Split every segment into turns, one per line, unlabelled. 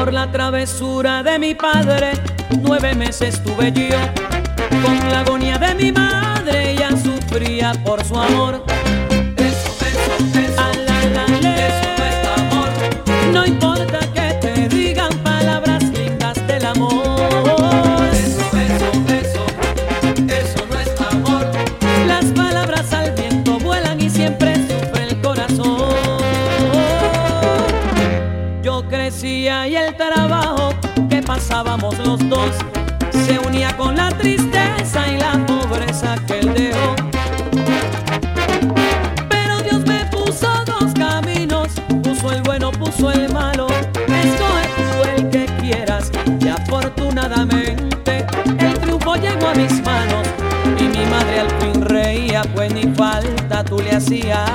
Por la
travesura de mi padre, nueve meses tuve yo. Con la agonía de mi madre, ella sufría por su amor. Los dos se unía con la tristeza y la pobreza que él dejó. Pero Dios me puso dos caminos, puso el bueno, puso el malo. Escoge tú el que quieras y afortunadamente el triunfo llegó a mis manos y mi madre al fin reía, pues ni falta tú le hacías.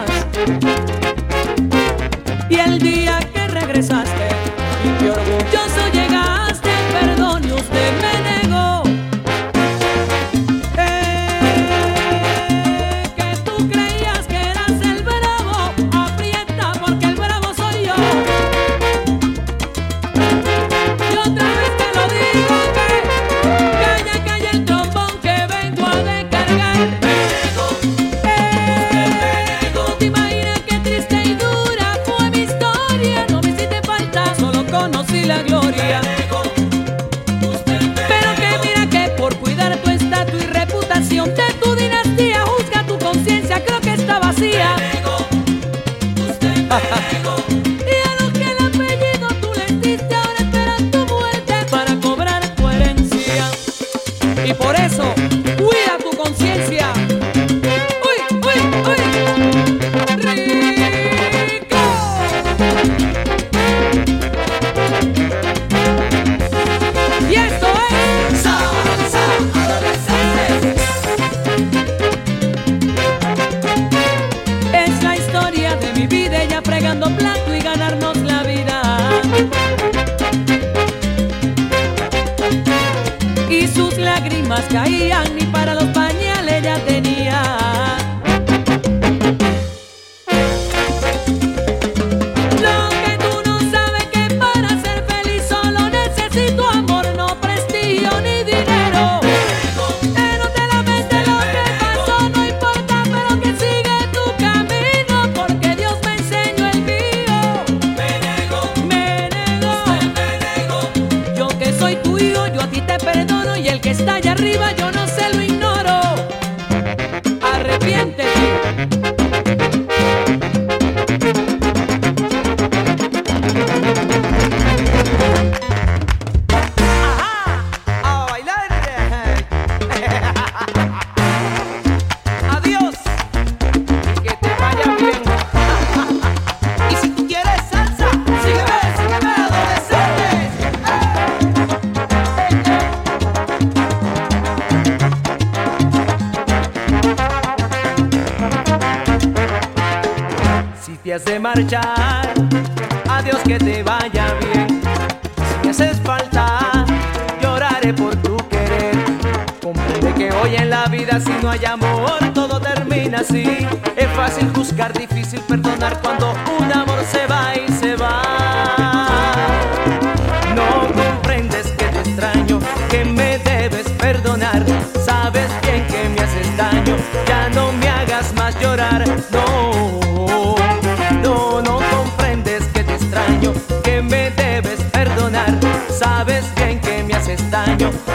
Yo.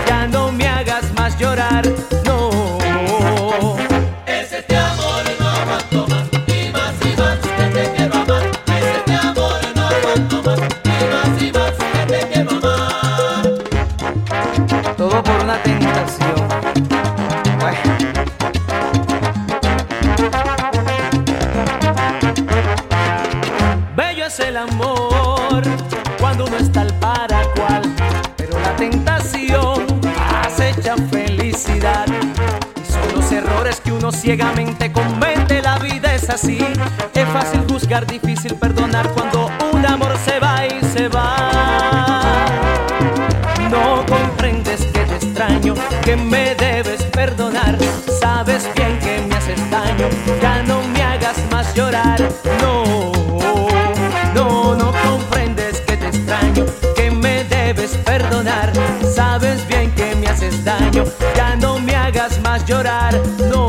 así. Es fácil juzgar, difícil perdonar cuando un amor se va y se va. No comprendes que te extraño, que me debes perdonar. Sabes bien que me haces daño, ya no me hagas más llorar. No, no, no comprendes que te extraño, que me debes perdonar. Sabes bien que me haces daño, ya no me hagas más llorar. No.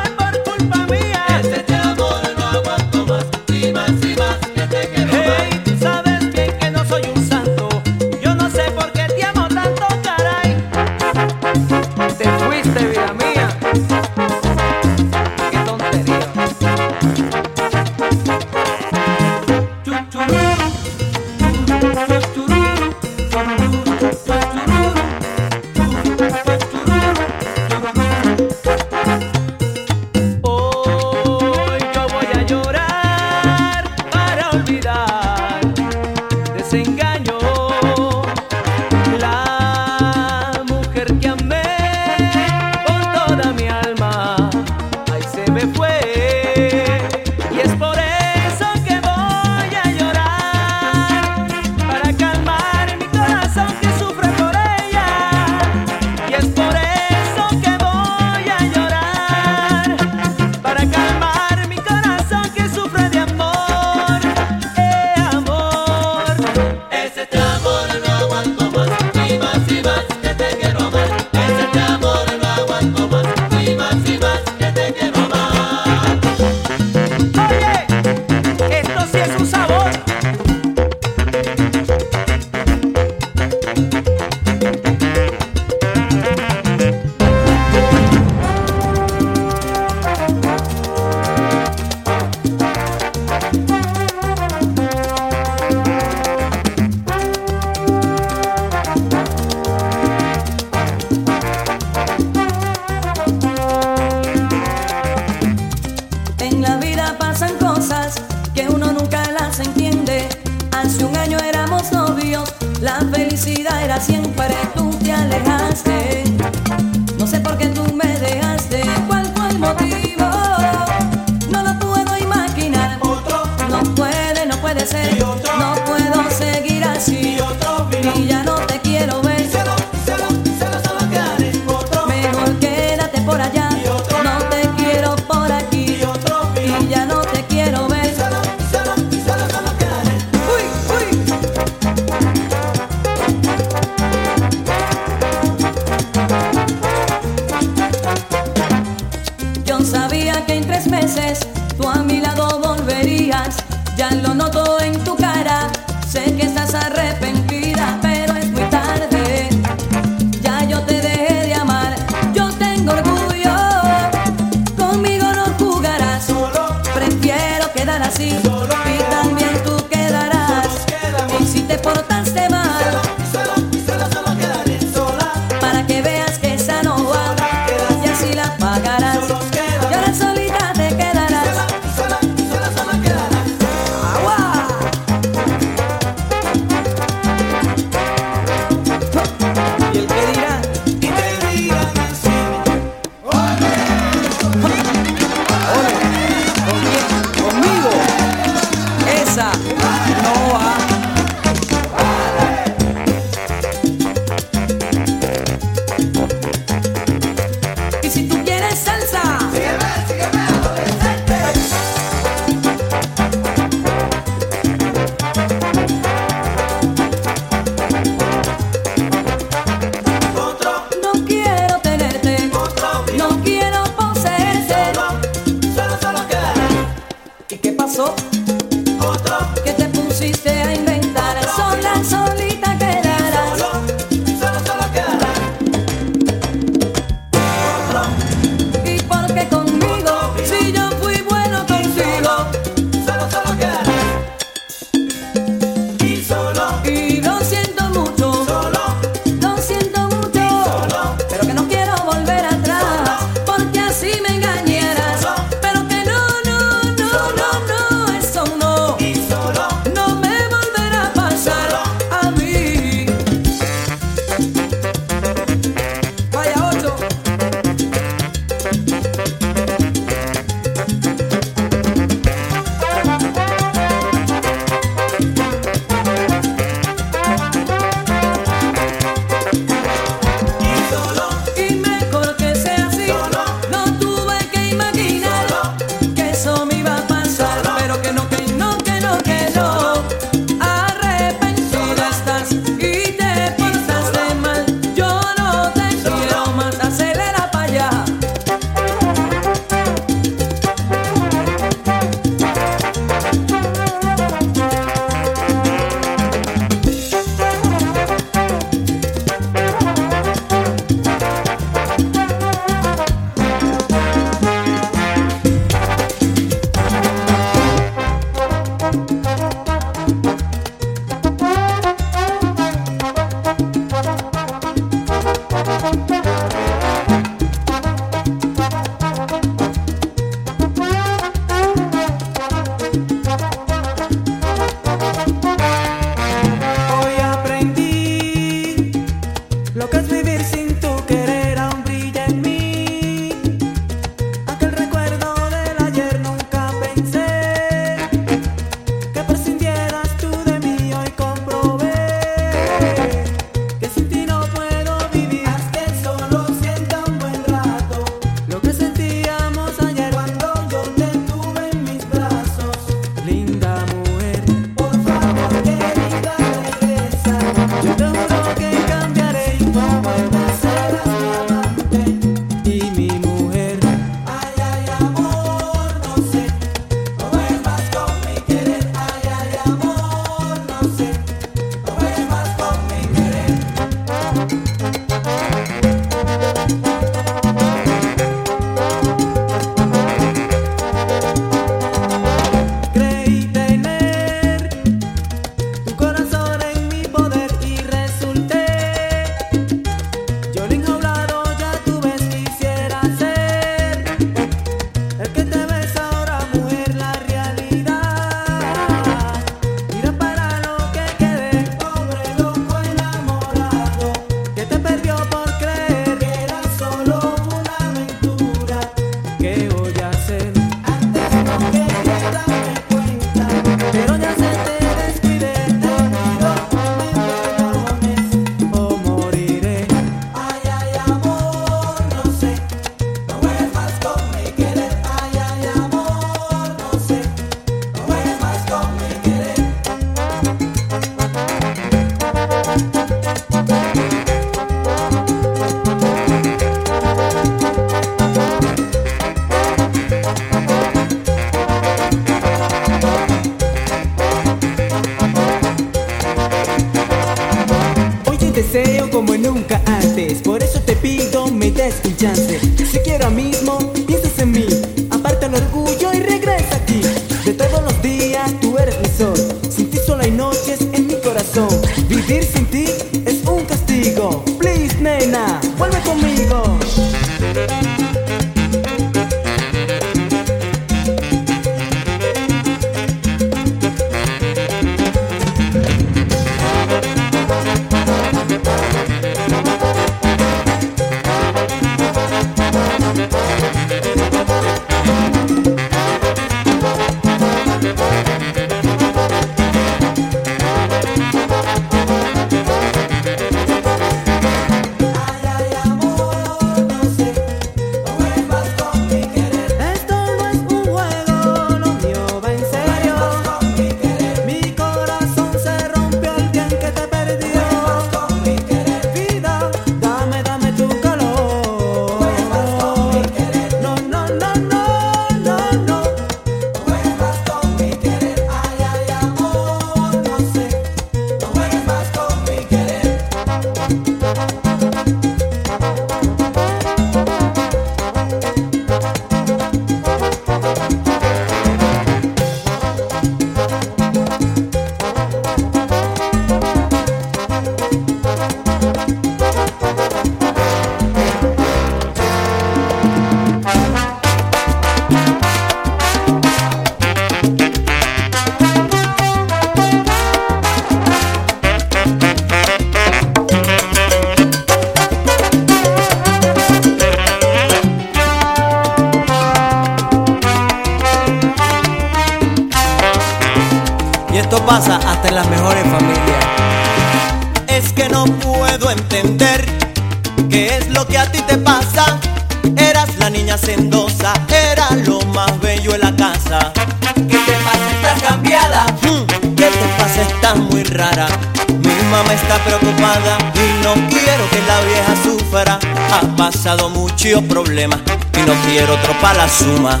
suma.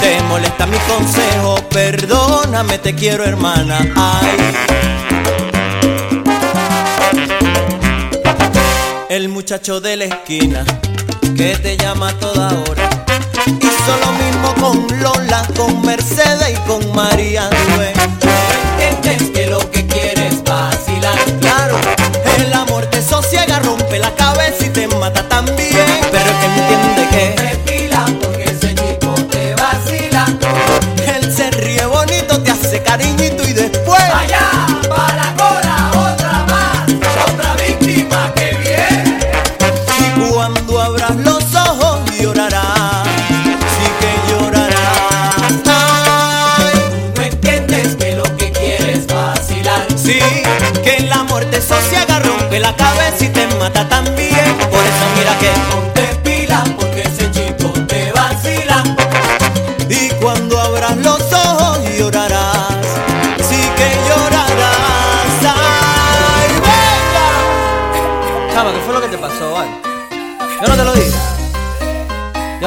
Te molesta mi consejo, perdóname, te quiero hermana. Ay. El muchacho de la esquina que te llama a toda hora. Hizo lo mismo con Lola, con Mercedes y con María. No
entiendes que lo que quieres es vacilar.
Claro, el amor te sosiega, rompe la cabeza y te mata también. cariñito y después.
¡Allá! ¡Para Cora! ¡Otra más! ¡Otra víctima que viene!
Y cuando abras los ojos llorarás. Sí que llorarás. Ay, tú
no entiendes que lo que quieres vacilar.
Sí, que la muerte socia agarró que la cabeza.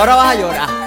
ahora vas a llorar.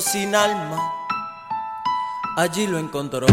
Sin
alma, allí lo encontró.